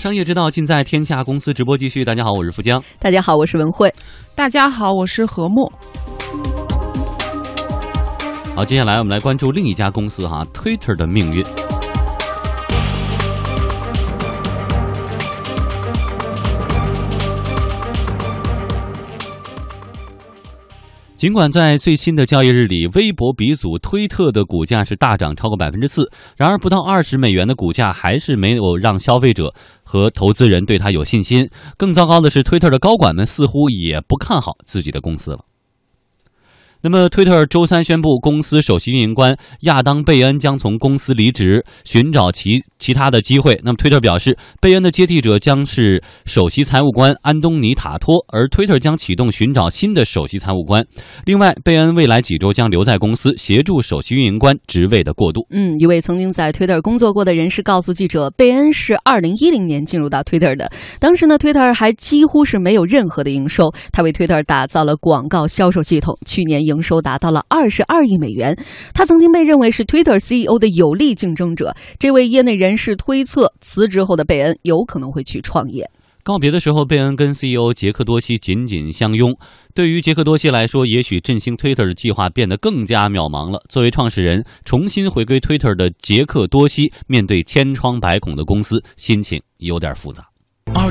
商业之道尽在天下公司直播继续。大家好，我是富江。大家好，我是文慧。大家好，我是何木。好，接下来我们来关注另一家公司哈，Twitter 的命运。尽管在最新的交易日里，微博鼻祖推特的股价是大涨超过百分之四，然而不到二十美元的股价还是没有让消费者和投资人对它有信心。更糟糕的是，推特的高管们似乎也不看好自己的公司了。那么，推特周三宣布，公司首席运营官亚当·贝恩将从公司离职，寻找其其他的机会。那么，推特表示，贝恩的接替者将是首席财务官安东尼·塔托，而推特将启动寻找新的首席财务官。另外，贝恩未来几周将留在公司，协助首席运营官职位的过渡。嗯，一位曾经在推特工作过的人士告诉记者，贝恩是2010年进入到推特的，当时呢，推特还几乎是没有任何的营收。他为推特打造了广告销售系统，去年。营收达到了二十二亿美元。他曾经被认为是 Twitter CEO 的有力竞争者。这位业内人士推测，辞职后的贝恩有可能会去创业。告别的时候，贝恩跟 CEO 杰克多西紧紧相拥。对于杰克多西来说，也许振兴 Twitter 的计划变得更加渺茫了。作为创始人，重新回归 Twitter 的杰克多西，面对千疮百孔的公司，心情有点复杂。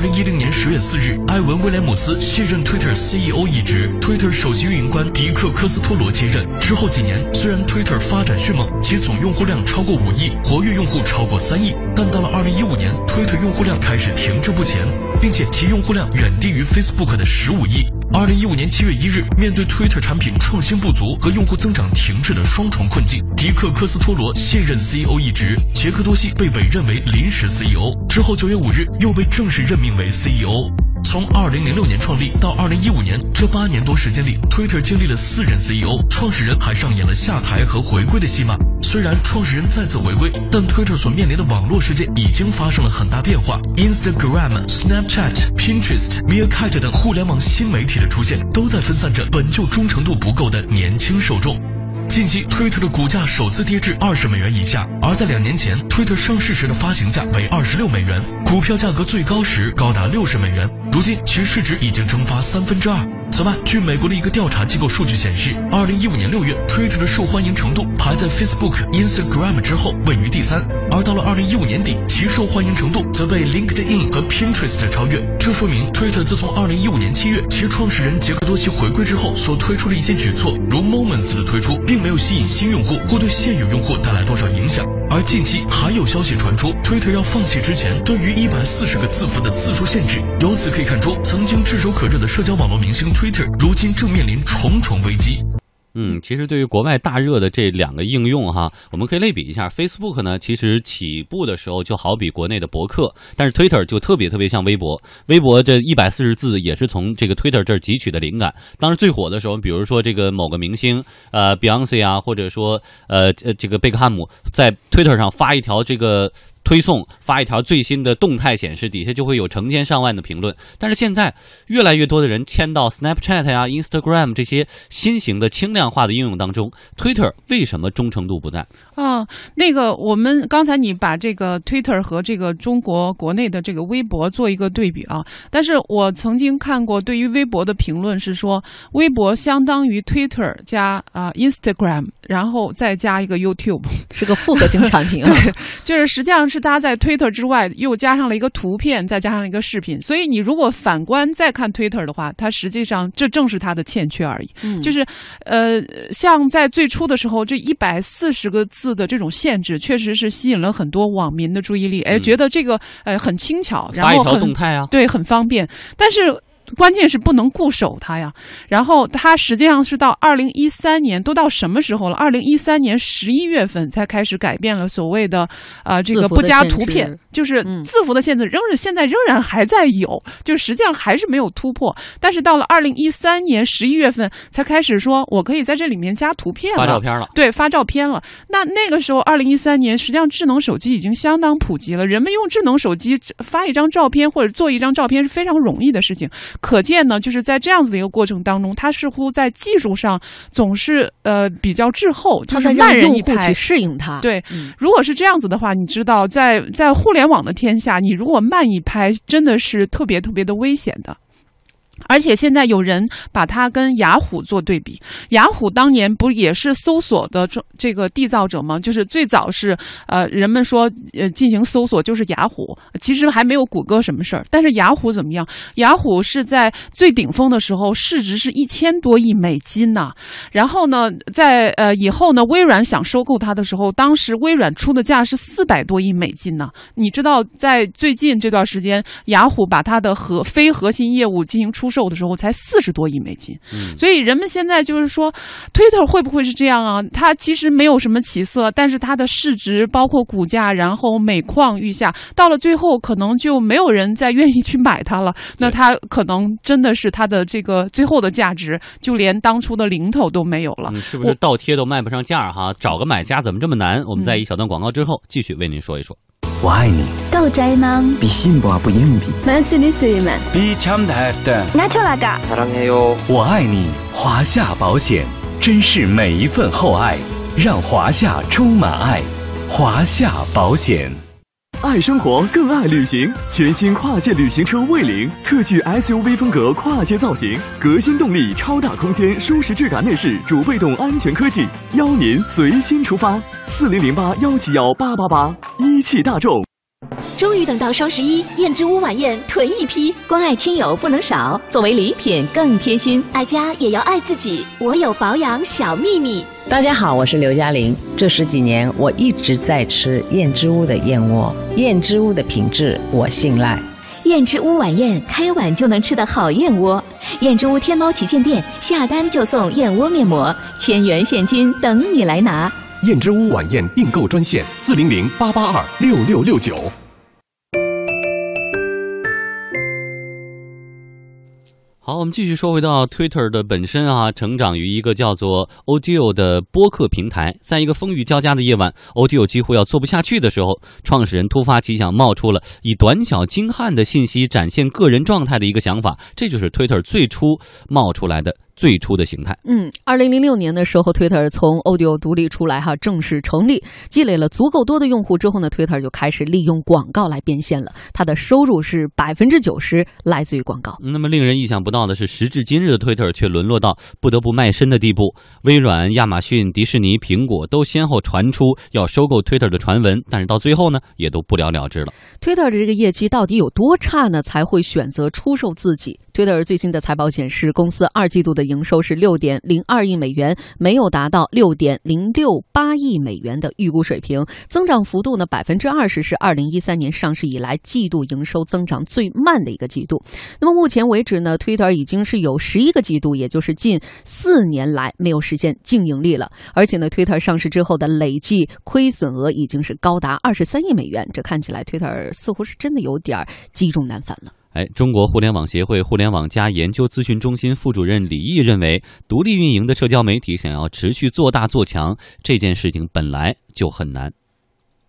二零一零年十月四日，艾文·威廉姆斯卸任 Twitter CEO 一职，Twitter 首席运营官迪克·科斯托罗接任。之后几年，虽然 Twitter 发展迅猛，其总用户量超过五亿，活跃用户超过三亿，但到了二零一五年，Twitter 用户量开始停滞不前，并且其用户量远低于 Facebook 的十五亿。二零一五年七月一日，面对 Twitter 产品创新不足和用户增长停滞的双重困境，迪克·科斯托罗卸任 CEO 一职，杰克多西被委任为临时 CEO。之后九月五日，又被正式任命为 CEO。从二零零六年创立到二零一五年这八年多时间里，Twitter 经历了四任 CEO，创始人还上演了下台和回归的戏码。虽然创始人再次回归，但 Twitter 所面临的网络世界已经发生了很大变化。Instagram、Snapchat、Pinterest、Meerkat 等互联网新媒体的出现，都在分散着本就忠诚度不够的年轻受众。近期，推特的股价首次跌至二十美元以下，而在两年前，推特上市时的发行价为二十六美元，股票价格最高时高达六十美元，如今其市值已经蒸发三分之二。此外，据美国的一个调查机构数据显示，二零一五年六月推特的受欢迎程度排在 Facebook、Instagram 之后，位于第三。而到了二零一五年底，其受欢迎程度则被 LinkedIn 和 Pinterest 超越。这说明，Twitter 自从二零一五年七月其创始人杰克多西回归之后，所推出的一些举措，如 Moments 的推出，并没有吸引新用户或对现有用户带来多少影响。而近期还有消息传出，Twitter 要放弃之前对于一百四十个字符的字数限制。由此可以看出，曾经炙手可热的社交网络明星 Twitter，如今正面临重重危机。嗯，其实对于国外大热的这两个应用哈，我们可以类比一下。Facebook 呢，其实起步的时候就好比国内的博客，但是 Twitter 就特别特别像微博。微博这一百四十字也是从这个 Twitter 这儿汲取的灵感。当时最火的时候，比如说这个某个明星，呃，Beyonce 啊，或者说呃呃这个贝克汉姆，在 Twitter 上发一条这个。推送发一条最新的动态，显示底下就会有成千上万的评论。但是现在越来越多的人迁到 Snapchat 呀、Instagram 这些新型的轻量化的应用当中，Twitter 为什么忠诚度不在？啊，那个我们刚才你把这个 Twitter 和这个中国国内的这个微博做一个对比啊，但是我曾经看过对于微博的评论是说，微博相当于 Twitter 加啊 Instagram，然后再加一个 YouTube，是个复合型产品啊。对，就是实际上。是搭在 Twitter 之外，又加上了一个图片，再加上一个视频。所以你如果反观再看 Twitter 的话，它实际上这正是它的欠缺而已。嗯，就是，呃，像在最初的时候，这一百四十个字的这种限制，确实是吸引了很多网民的注意力。哎，觉得这个呃很轻巧，然后很动态啊，对，很方便。但是。关键是不能固守它呀，然后它实际上是到二零一三年，都到什么时候了？二零一三年十一月份才开始改变了所谓的啊这个不加图片，就是字符的限制，仍然现在仍然还在有，就实际上还是没有突破。但是到了二零一三年十一月份才开始说，我可以在这里面加图片、发照片了。对，发照片了。那那个时候，二零一三年实际上智能手机已经相当普及了，人们用智能手机发一张照片或者做一张照片是非常容易的事情。可见呢，就是在这样子的一个过程当中，它似乎在技术上总是呃比较滞后，就是慢人一拍去。适应它。对嗯，如果是这样子的话，你知道，在在互联网的天下，你如果慢一拍，真的是特别特别的危险的。而且现在有人把它跟雅虎做对比，雅虎当年不也是搜索的这这个缔造者吗？就是最早是呃人们说呃进行搜索就是雅虎，其实还没有谷歌什么事儿。但是雅虎怎么样？雅虎是在最顶峰的时候市值是一千多亿美金呐、然后呢，在呃以后呢，微软想收购它的时候，当时微软出的价是四百多亿美金呢。你知道，在最近这段时间，雅虎把它的核非核心业务进行出售的时候，才四十多亿美金。嗯所以人们现在就是说，Twitter 会不会是这样啊？它其实没有什么起色，但是它的市值包括股价，然后每况愈下，到了最后可能就没有人再愿意去买它了。那它可能真的是它的这个最后的价值，就连当初的零头都没有了。嗯，是不是倒贴都卖不上价儿哈？找个买家怎么这么难？我们嗯在一小段广告之后继续为您说一说。我爱你，到宅吗？比信不不硬币。 만쓰는 수위만比참다的， 나철아가 我爱你，华夏保险，珍视每一份厚爱，让华夏充满爱。华夏保险。 爱生活更爱旅行，全新跨界旅行车蔚领，特具 SUV 风格跨界造型，革新动力，超大空间，舒适质感内饰，主被动安全科技，邀您随心出发。四零零八幺七幺八八八，一汽大众。终于等到双十一，燕之屋晚宴囤一批，关爱亲友不能少，作为礼品更贴心。爱家也要爱自己。我有保养小秘密，大家好，我是刘嘉玲。这十几年，我一直在吃燕之屋的燕窝，燕之屋的品质我信赖。燕之屋晚宴开碗就能吃的好燕窝。燕之屋天猫旗舰店下单就送燕窝面膜，千元现金等你来拿。燕之屋晚宴订购专线：四零零八八二六六六九。好，我们继续说回到 Twitter 的本身啊，成长于一个叫做 Audio 的播客平台。在一个风雨交加的夜晚，Audio 几乎要做不下去的时候，创始人突发奇想，冒出了以短小精悍的信息展现个人状态的一个想法，这就是 Twitter 最初冒出来的最初的形态。嗯，二零零六年的时候，Twitter 从 Audio 独立出来哈，正式成立，积累了足够多的用户之后呢，Twitter 就开始利用广告来变现了。它的收入是百分之九十来自于广告。那么令人意想不到的是，时至今日的 Twitter 却沦落到不得不卖身的地步。微软、亚马逊、迪士尼、苹果都先后传出要收购 Twitter 的传闻，但是到最后呢，也都不了了之了。Twitter 的这个业绩到底有多差呢？才会选择出售自己？Twitter 最新的财报显示，公司二季度的营收是六点零二亿美元，没有达到六点零六八亿美元的预估水平，增长幅度呢百分之二十，是二零一三年上市以来季度营收增长最慢的一个季度。那么目前为止呢，Twitter 已经是有十一个季度，也就是近四年来没有实现净盈利了。而且呢，Twitter 上市之后的累计亏损额已经是高达二十三亿美元，这看起来 Twitter 似乎是真的有点儿积重难返了。哎，中国互联网协会互联网加研究咨询中心副主任李毅认为，独立运营的社交媒体想要持续做大做强，这件事情本来就很难。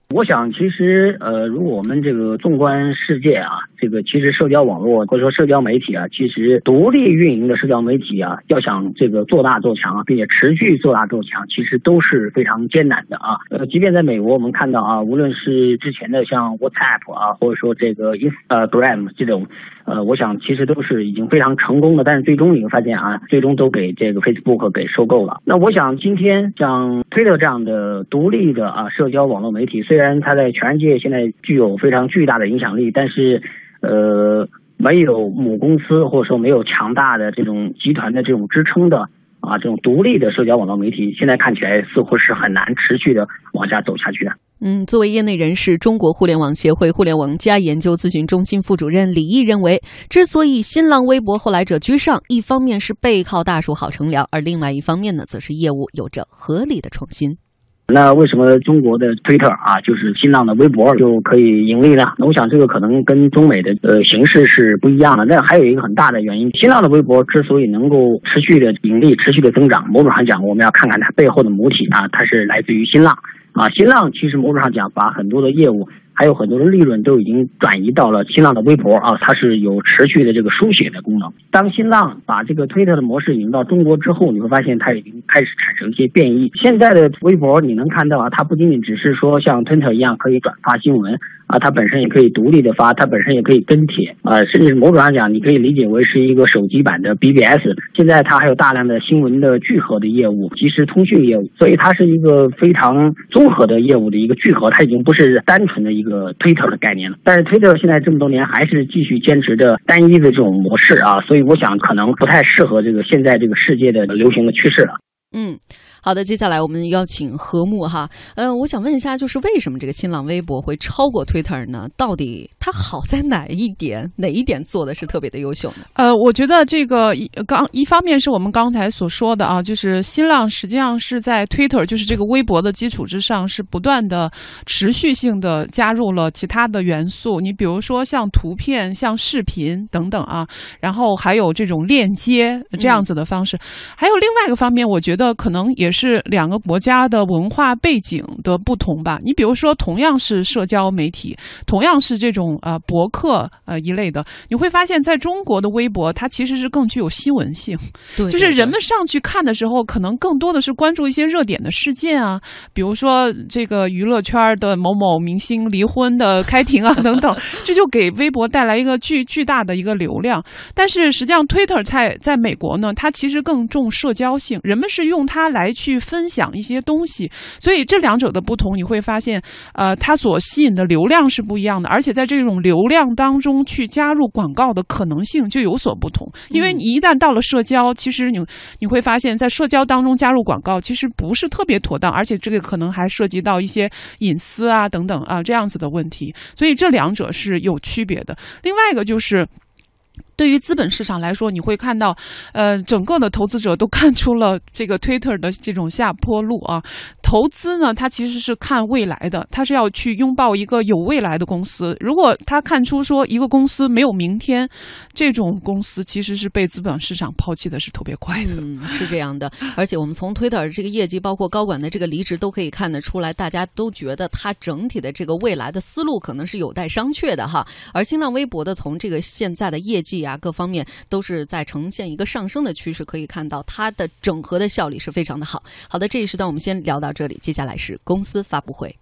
我想，其实呃，如果我们这个纵观世界啊，这个其实社交网络或者说社交媒体啊，其实独立运营的社交媒体啊，要想这个做大做强啊，并且持续做大做强，其实都是非常艰难的啊。呃，即便在美国，我们看到啊，无论是之前的像 WhatsApp 啊，或者说这个 Instagram 这种，呃，我想其实都是已经非常成功的，但是最终你会发现啊，最终都给这个 Facebook 给收购了。那我想今天像 Twitter 这样的独立的啊社交网络媒体，虽然它在全世界现在具有非常巨大的影响力，但是呃没有母公司或者说没有强大的这种集团的这种支撑的啊这种独立的社交网络媒体，现在看起来似乎是很难持续的往下走下去的。嗯，作为业内人士，中国互联网协会互联网加研究咨询中心副主任李毅认为，之所以新浪微博后来者居上，一方面是背靠大树好乘凉，而另外一方面呢，则是业务有着合理的创新。那为什么中国的 Twitter 啊，就是新浪的微博就可以盈利呢？那我想这个可能跟中美的呃形式是不一样的。那还有一个很大的原因，新浪的微博之所以能够持续的盈利、持续的增长，某种上讲，我们要看看它背后的母体啊，它是来自于新浪啊。新浪其实某种上讲，把很多的业务还有很多的利润都已经转移到了新浪的微博啊，它是有持续的这个书写的功能。当新浪把这个推特的模式引入到中国之后，你会发现它已经开始产生一些变异。现在的微博你能看到啊，它不仅仅只是说像推特一样可以转发新闻啊，它本身也可以独立的发，它本身也可以跟帖啊，甚至某种上讲，你可以理解为是一个手机版的 BBS。现在它还有大量的新闻的聚合的业务，即时通讯业务，所以它是一个非常综合的业务的一个聚合，它已经不是单纯的一个 Twitter 的概念了。但是 Twitter 现在这么多年还是继续坚持着单一的这种模式啊，所以我想可能不太适合这个现在这个世界的流行的趋势了。嗯。好的，接下来我们邀请何木哈，呃，我想问一下，就是为什么这个新浪微博会超过 Twitter 呢？到底它好在哪一点？哪一点做的是特别的优秀呢？呃，我觉得这个一刚一方面是我们刚才所说的啊，就是新浪实际上是在 Twitter，就是这个微博的基础之上，是不断的持续性的加入了其他的元素。你比如说像图片、像视频等等啊，然后还有这种链接这样子的方式。还有另外一个方面，我觉得可能也。是两个国家的文化背景的不同吧。你比如说，同样是社交媒体，同样是这种呃博客呃一类的，你会发现在中国的微博，它其实是更具有新闻性。对，就是人们上去看的时候，可能更多的是关注一些热点的事件啊，比如说这个娱乐圈的某某明星离婚的开庭啊等等，这就给微博带来一个巨巨大的一个流量。但是实际上，Twitter 在在美国呢，它其实更重社交性，人们是用它来。去分享一些东西，所以这两者的不同，你会发现，呃，它所吸引的流量是不一样的，而且在这种流量当中去加入广告的可能性就有所不同。因为你一旦到了社交，其实你你会发现在社交当中加入广告其实不是特别妥当，而且这个可能还涉及到一些隐私啊等等啊这样子的问题，所以这两者是有区别的。另外一个就是。对于资本市场来说，你会看到，呃，整个的投资者都看出了这个 Twitter 的这种下坡路啊。投资呢，它其实是看未来的，它是要去拥抱一个有未来的公司。如果他看出说一个公司没有明天，这种公司其实是被资本市场抛弃的，是特别快的。嗯，是这样的。而且我们从 Twitter 这个业绩，包括高管的这个离职，都可以看得出来，大家都觉得它整体的这个未来的思路可能是有待商榷的哈。而新浪微博的从这个现在的业绩啊啊各方面都是在呈现一个上升的趋势，可以看到它的整合的效率是非常的好。好的，这一时段我们先聊到。这里，接下来是公司发布会。